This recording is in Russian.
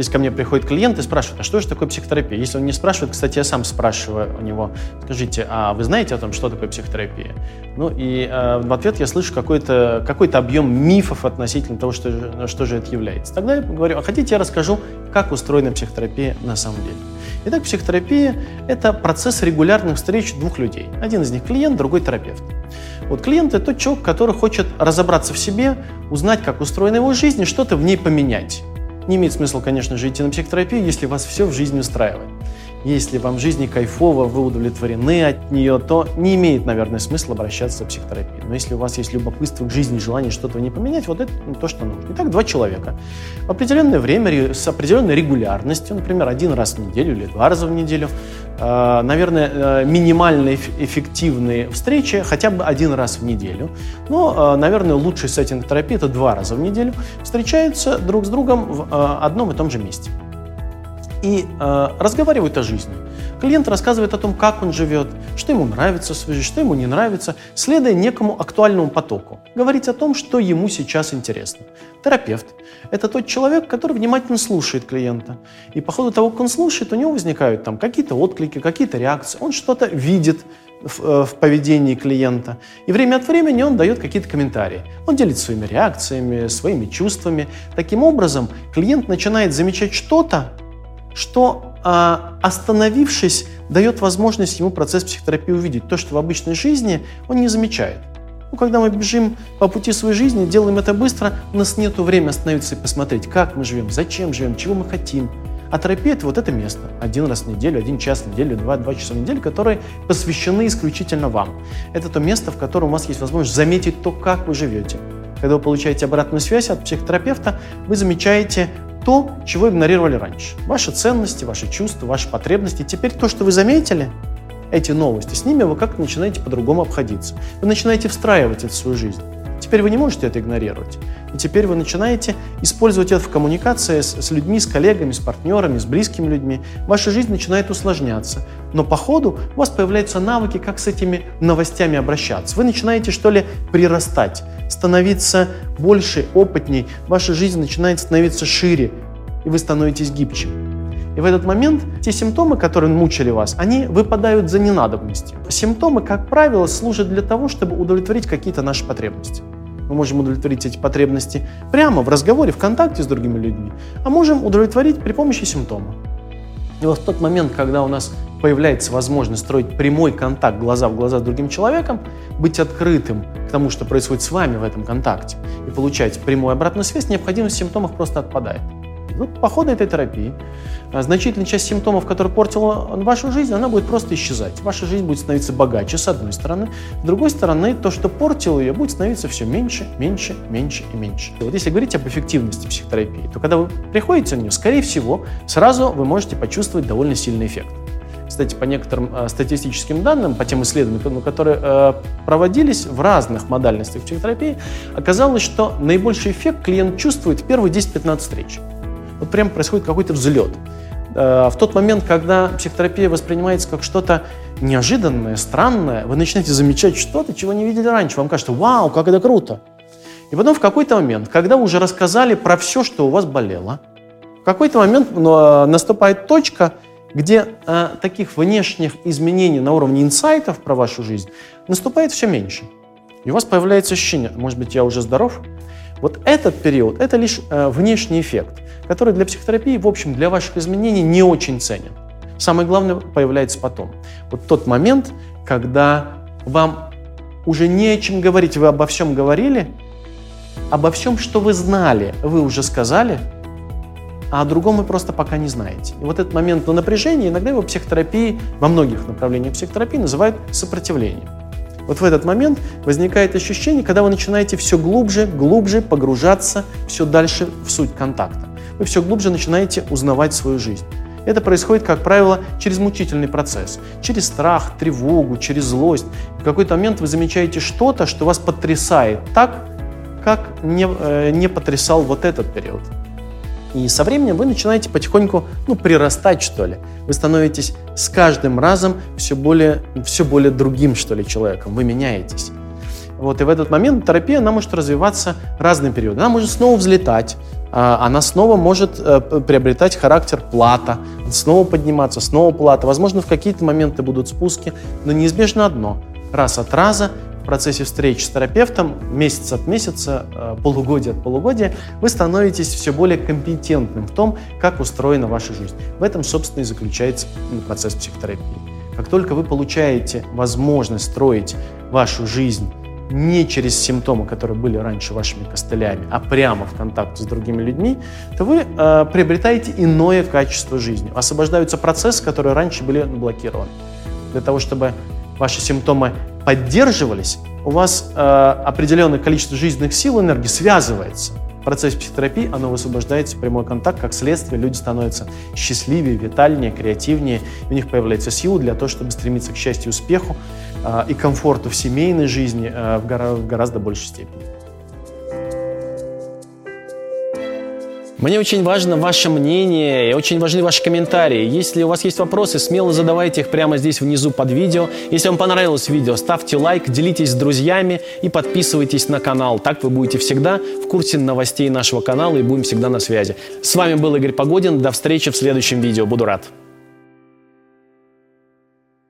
Здесь ко мне приходит клиент и спрашивает, а что же такое психотерапия? Если он не спрашивает, кстати, я сам спрашиваю у него, скажите, а вы знаете о том, что такое психотерапия? Ну и э, в ответ я слышу какой-то какой объем мифов относительно того, что, что же это является. Тогда я говорю, а хотите я расскажу, как устроена психотерапия на самом деле? Итак, психотерапия – это процесс регулярных встреч двух людей. Один из них клиент, другой терапевт. Вот клиент – это тот человек, который хочет разобраться в себе, узнать, как устроена его жизнь и что-то в ней поменять. Не имеет смысла, конечно же, идти на психотерапию, если вас все в жизни устраивает. Если вам в жизни кайфово, вы удовлетворены от нее, то не имеет, наверное, смысла обращаться за психотерапией. Но если у вас есть любопытство к жизни, желание что-то не поменять, вот это то, что нужно. Итак, два человека в определенное время с определенной регулярностью, например, один раз в неделю или два раза в неделю, э, наверное, э, минимально эффективные встречи хотя бы один раз в неделю. Но, э, наверное, лучший сеттинг терапии – это два раза в неделю. Встречаются друг с другом в одном и том же месте и э, разговаривают о жизни. Клиент рассказывает о том, как он живет, что ему нравится в жизни, что ему не нравится, следуя некому актуальному потоку. Говорить о том, что ему сейчас интересно. Терапевт – это тот человек, который внимательно слушает клиента. И по ходу того, как он слушает, у него возникают там какие-то отклики, какие-то реакции. Он что-то видит, в, э, в поведении клиента. И время от времени он дает какие-то комментарии. Он делится своими реакциями, своими чувствами. Таким образом, клиент начинает замечать что-то, что а, остановившись, дает возможность ему процесс психотерапии увидеть. То, что в обычной жизни он не замечает. Ну, когда мы бежим по пути своей жизни, делаем это быстро, у нас нет времени остановиться и посмотреть, как мы живем, зачем живем, чего мы хотим. А терапия – это вот это место. Один раз в неделю, один час в неделю, два, два часа в неделю, которые посвящены исключительно вам. Это то место, в котором у вас есть возможность заметить то, как вы живете. Когда вы получаете обратную связь от психотерапевта, вы замечаете то, чего игнорировали раньше. Ваши ценности, ваши чувства, ваши потребности. Теперь то, что вы заметили, эти новости, с ними вы как-то начинаете по-другому обходиться. Вы начинаете встраивать это в свою жизнь. Теперь вы не можете это игнорировать. И теперь вы начинаете использовать это в коммуникации с, с людьми, с коллегами, с партнерами, с близкими людьми. Ваша жизнь начинает усложняться. Но по ходу у вас появляются навыки, как с этими новостями обращаться. Вы начинаете, что ли, прирастать, становиться больше, опытней. Ваша жизнь начинает становиться шире, и вы становитесь гибче. И в этот момент те симптомы, которые мучили вас, они выпадают за ненадобностью. Симптомы, как правило, служат для того, чтобы удовлетворить какие-то наши потребности. Мы можем удовлетворить эти потребности прямо в разговоре, в контакте с другими людьми, а можем удовлетворить при помощи симптома. И вот в тот момент, когда у нас появляется возможность строить прямой контакт глаза в глаза с другим человеком, быть открытым к тому, что происходит с вами в этом контакте, и получать прямую обратную связь, необходимость в симптомах просто отпадает. Ну, по ходу этой терапии а, значительная часть симптомов, которые портила вашу жизнь, она будет просто исчезать. Ваша жизнь будет становиться богаче, с одной стороны. С другой стороны, то, что портило ее, будет становиться все меньше, меньше, меньше и меньше. И вот если говорить об эффективности психотерапии, то когда вы приходите на нее, скорее всего, сразу вы можете почувствовать довольно сильный эффект. Кстати, по некоторым э, статистическим данным, по тем исследованиям, которые э, проводились в разных модальностях психотерапии, оказалось, что наибольший эффект клиент чувствует в первые 10-15 встреч вот прям происходит какой-то взлет. Э, в тот момент, когда психотерапия воспринимается как что-то неожиданное, странное, вы начинаете замечать что-то, чего не видели раньше. Вам кажется, вау, как это круто. И потом в какой-то момент, когда уже рассказали про все, что у вас болело, в какой-то момент ну, наступает точка, где э, таких внешних изменений на уровне инсайтов про вашу жизнь наступает все меньше. И у вас появляется ощущение, может быть, я уже здоров? Вот этот период – это лишь э, внешний эффект который для психотерапии, в общем, для ваших изменений не очень ценен. Самое главное появляется потом. Вот тот момент, когда вам уже не о чем говорить, вы обо всем говорили, обо всем, что вы знали, вы уже сказали, а о другом вы просто пока не знаете. И вот этот момент на напряжение иногда его психотерапии, во многих направлениях психотерапии называют сопротивлением. Вот в этот момент возникает ощущение, когда вы начинаете все глубже, глубже погружаться все дальше в суть контакта вы все глубже начинаете узнавать свою жизнь. Это происходит, как правило, через мучительный процесс. Через страх, тревогу, через злость. В какой-то момент вы замечаете что-то, что вас потрясает так, как не, э, не потрясал вот этот период. И со временем вы начинаете потихоньку ну, прирастать, что ли. Вы становитесь с каждым разом все более, все более другим, что ли, человеком. Вы меняетесь. Вот, и в этот момент терапия, она может развиваться разные периоды. Она может снова взлетать, а, она снова может э, приобретать характер плата, снова подниматься, снова плата. Возможно, в какие-то моменты будут спуски, но неизбежно одно. Раз от раза в процессе встреч с терапевтом, месяц от месяца, э, полугодие от полугодия, вы становитесь все более компетентным в том, как устроена ваша жизнь. В этом, собственно, и заключается процесс психотерапии. Как только вы получаете возможность строить вашу жизнь не через симптомы, которые были раньше вашими костылями, а прямо в контакте с другими людьми, то вы э, приобретаете иное качество жизни. Освобождаются процессы, которые раньше были блокированы. Для того, чтобы ваши симптомы поддерживались, у вас э, определенное количество жизненных сил, энергии связывается. В процессе психотерапии оно высвобождается прямой контакт, как следствие люди становятся счастливее, витальнее, креативнее, у них появляется сила для того, чтобы стремиться к счастью успеху, а, и комфорту в семейной жизни а, в, гора, в гораздо большей степени. Мне очень важно ваше мнение и очень важны ваши комментарии. Если у вас есть вопросы, смело задавайте их прямо здесь внизу под видео. Если вам понравилось видео, ставьте лайк, делитесь с друзьями и подписывайтесь на канал. Так вы будете всегда в курсе новостей нашего канала и будем всегда на связи. С вами был Игорь Погодин. До встречи в следующем видео. Буду рад.